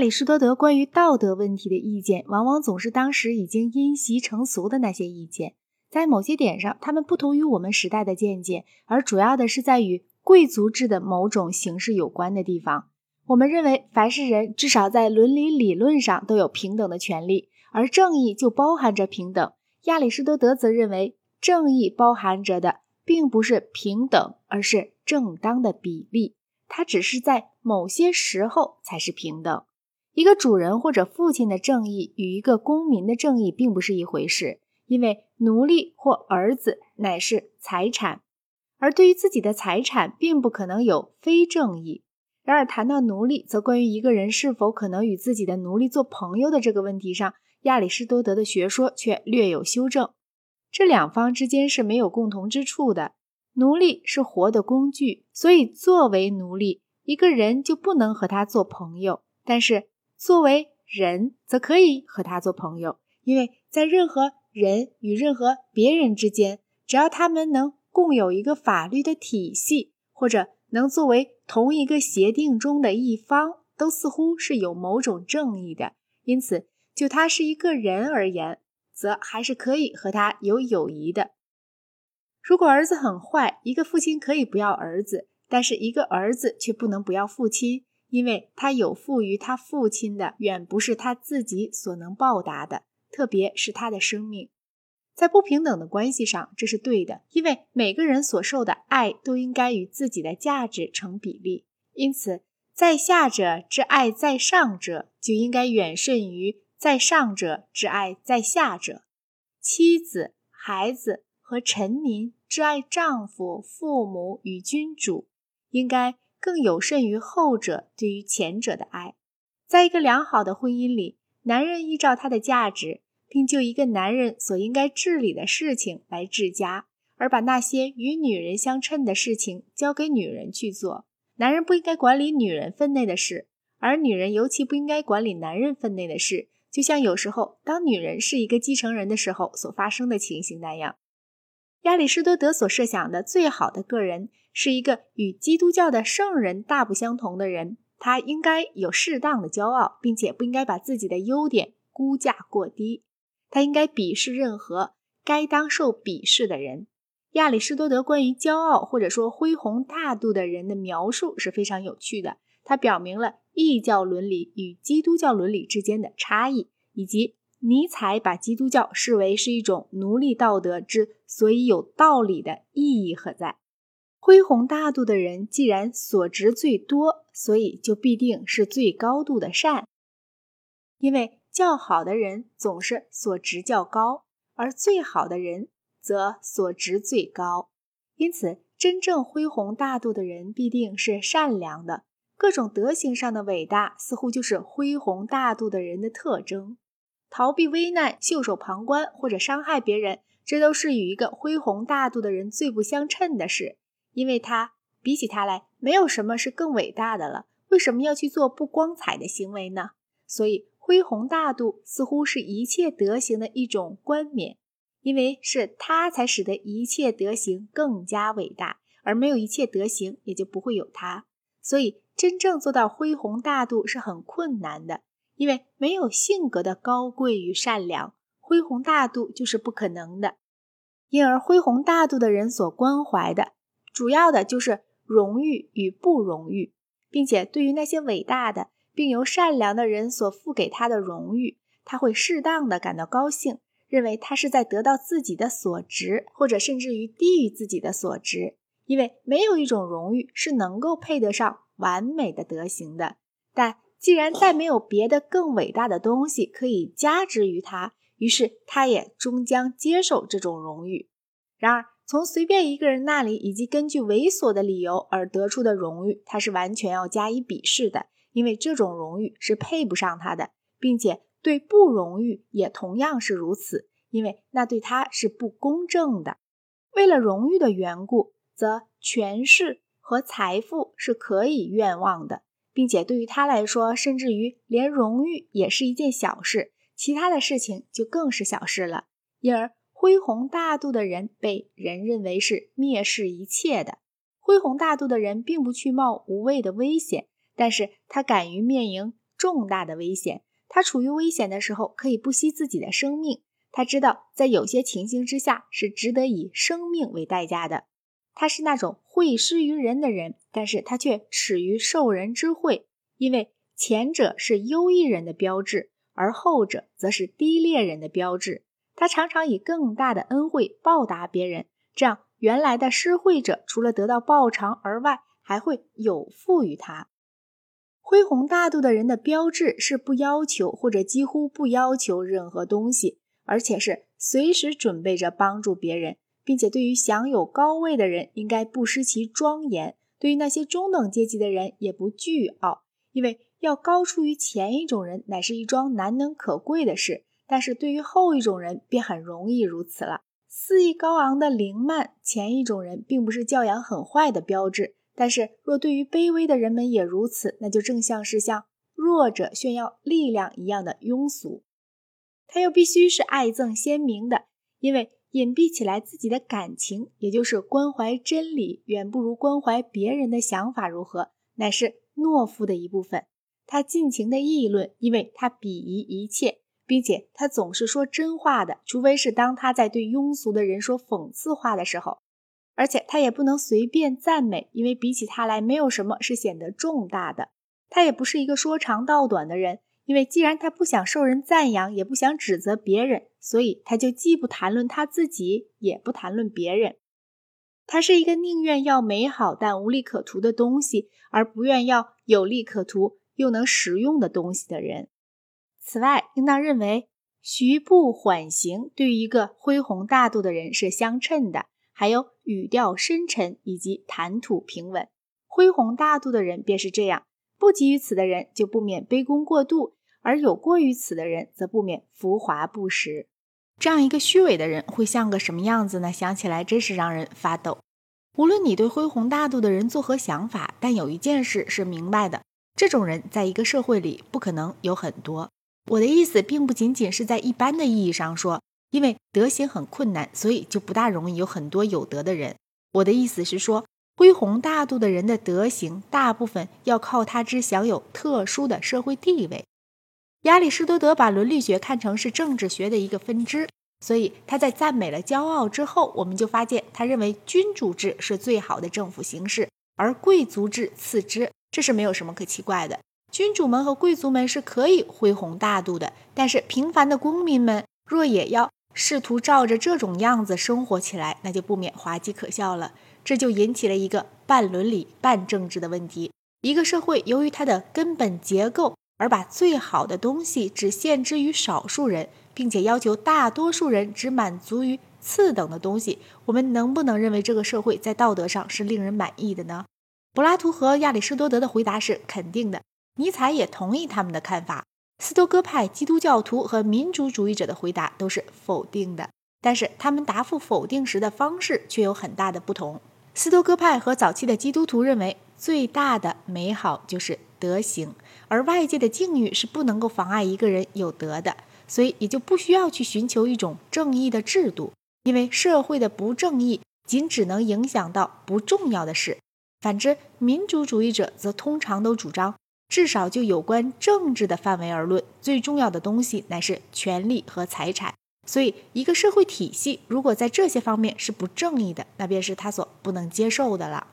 亚里士多德关于道德问题的意见，往往总是当时已经因袭成俗的那些意见。在某些点上，他们不同于我们时代的见解，而主要的是在与贵族制的某种形式有关的地方。我们认为，凡是人至少在伦理理论上都有平等的权利，而正义就包含着平等。亚里士多德则认为，正义包含着的并不是平等，而是正当的比例。它只是在某些时候才是平等。一个主人或者父亲的正义与一个公民的正义并不是一回事。因为奴隶或儿子乃是财产，而对于自己的财产，并不可能有非正义。然而，谈到奴隶，则关于一个人是否可能与自己的奴隶做朋友的这个问题上，亚里士多德的学说却略有修正。这两方之间是没有共同之处的。奴隶是活的工具，所以作为奴隶，一个人就不能和他做朋友；但是作为人，则可以和他做朋友，因为在任何。人与任何别人之间，只要他们能共有一个法律的体系，或者能作为同一个协定中的一方，都似乎是有某种正义的。因此，就他是一个人而言，则还是可以和他有友谊的。如果儿子很坏，一个父亲可以不要儿子，但是一个儿子却不能不要父亲，因为他有负于他父亲的，远不是他自己所能报答的。特别是他的生命，在不平等的关系上，这是对的，因为每个人所受的爱都应该与自己的价值成比例。因此，在下者之爱在上者，就应该远甚于在上者之爱在下者。妻子、孩子和臣民之爱丈夫、父母与君主，应该更有甚于后者对于前者的爱。在一个良好的婚姻里。男人依照他的价值，并就一个男人所应该治理的事情来治家，而把那些与女人相称的事情交给女人去做。男人不应该管理女人分内的事，而女人尤其不应该管理男人分内的事。就像有时候，当女人是一个继承人的时候所发生的情形那样。亚里士多德所设想的最好的个人，是一个与基督教的圣人大不相同的人。他应该有适当的骄傲，并且不应该把自己的优点估价过低。他应该鄙视任何该当受鄙视的人。亚里士多德关于骄傲或者说恢宏大度的人的描述是非常有趣的。他表明了异教伦理与基督教伦理之间的差异，以及尼采把基督教视为是一种奴隶道德之所以有道理的意义何在。恢宏大度的人，既然所值最多，所以就必定是最高度的善。因为较好的人总是所值较高，而最好的人则所值最高。因此，真正恢宏大度的人必定是善良的。各种德行上的伟大，似乎就是恢宏大度的人的特征。逃避危难、袖手旁观或者伤害别人，这都是与一个恢宏大度的人最不相称的事。因为他比起他来，没有什么是更伟大的了。为什么要去做不光彩的行为呢？所以，恢宏大度似乎是一切德行的一种冠冕，因为是他才使得一切德行更加伟大，而没有一切德行，也就不会有他。所以，真正做到恢宏大度是很困难的，因为没有性格的高贵与善良，恢宏大度就是不可能的。因而，恢宏大度的人所关怀的。主要的就是荣誉与不荣誉，并且对于那些伟大的并由善良的人所付给他的荣誉，他会适当的感到高兴，认为他是在得到自己的所值，或者甚至于低于自己的所值。因为没有一种荣誉是能够配得上完美的德行的。但既然再没有别的更伟大的东西可以加之于他，于是他也终将接受这种荣誉。然而。从随便一个人那里，以及根据猥琐的理由而得出的荣誉，他是完全要加以鄙视的，因为这种荣誉是配不上他的，并且对不荣誉也同样是如此，因为那对他是不公正的。为了荣誉的缘故，则权势和财富是可以愿望的，并且对于他来说，甚至于连荣誉也是一件小事，其他的事情就更是小事了，因而。恢宏大度的人被人认为是蔑视一切的。恢宏大度的人并不去冒无谓的危险，但是他敢于面迎重大的危险。他处于危险的时候，可以不惜自己的生命。他知道，在有些情形之下是值得以生命为代价的。他是那种惠施于人的人，但是他却耻于受人之惠，因为前者是优异人的标志，而后者则是低劣人的标志。他常常以更大的恩惠报答别人，这样原来的施惠者除了得到报偿而外，还会有负于他。恢宏大度的人的标志是不要求或者几乎不要求任何东西。而且是随时准备着帮助别人，并且对于享有高位的人，应该不失其庄严；对于那些中等阶级的人，也不倨傲，因为要高出于前一种人，乃是一桩难能可贵的事。但是对于后一种人，便很容易如此了。肆意高昂的凌慢前一种人，并不是教养很坏的标志。但是若对于卑微的人们也如此，那就正像是向弱者炫耀力量一样的庸俗。他又必须是爱憎鲜明的，因为隐蔽起来自己的感情，也就是关怀真理，远不如关怀别人的想法如何，乃是懦夫的一部分。他尽情的议论，因为他鄙夷一切，并且他总是说真话的，除非是当他在对庸俗的人说讽刺话的时候。而且他也不能随便赞美，因为比起他来，没有什么是显得重大的。他也不是一个说长道短的人。因为既然他不想受人赞扬，也不想指责别人，所以他就既不谈论他自己，也不谈论别人。他是一个宁愿要美好但无利可图的东西，而不愿要有利可图又能实用的东西的人。此外，应当认为徐步缓行对于一个恢宏大度的人是相称的，还有语调深沉以及谈吐平稳。恢宏大度的人便是这样，不及于此的人就不免卑躬过度。而有过于此的人，则不免浮华不实。这样一个虚伪的人，会像个什么样子呢？想起来真是让人发抖。无论你对恢宏大度的人作何想法，但有一件事是明白的：这种人在一个社会里不可能有很多。我的意思，并不仅仅是在一般的意义上说，因为德行很困难，所以就不大容易有很多有德的人。我的意思是说，恢宏大度的人的德行，大部分要靠他之享有特殊的社会地位。亚里士多德把伦理学看成是政治学的一个分支，所以他在赞美了骄傲之后，我们就发现他认为君主制是最好的政府形式，而贵族制次之。这是没有什么可奇怪的。君主们和贵族们是可以恢弘大度的，但是平凡的公民们若也要试图照着这种样子生活起来，那就不免滑稽可笑了。这就引起了一个半伦理半政治的问题：一个社会由于它的根本结构。而把最好的东西只限制于少数人，并且要求大多数人只满足于次等的东西，我们能不能认为这个社会在道德上是令人满意的呢？柏拉图和亚里士多德的回答是肯定的，尼采也同意他们的看法。斯多哥派基督教徒和民主主义者的回答都是否定的，但是他们答复否定时的方式却有很大的不同。斯多哥派和早期的基督徒认为，最大的美好就是德行。而外界的境遇是不能够妨碍一个人有德的，所以也就不需要去寻求一种正义的制度，因为社会的不正义仅只能影响到不重要的事。反之，民主主义者则通常都主张，至少就有关政治的范围而论，最重要的东西乃是权利和财产。所以，一个社会体系如果在这些方面是不正义的，那便是他所不能接受的了。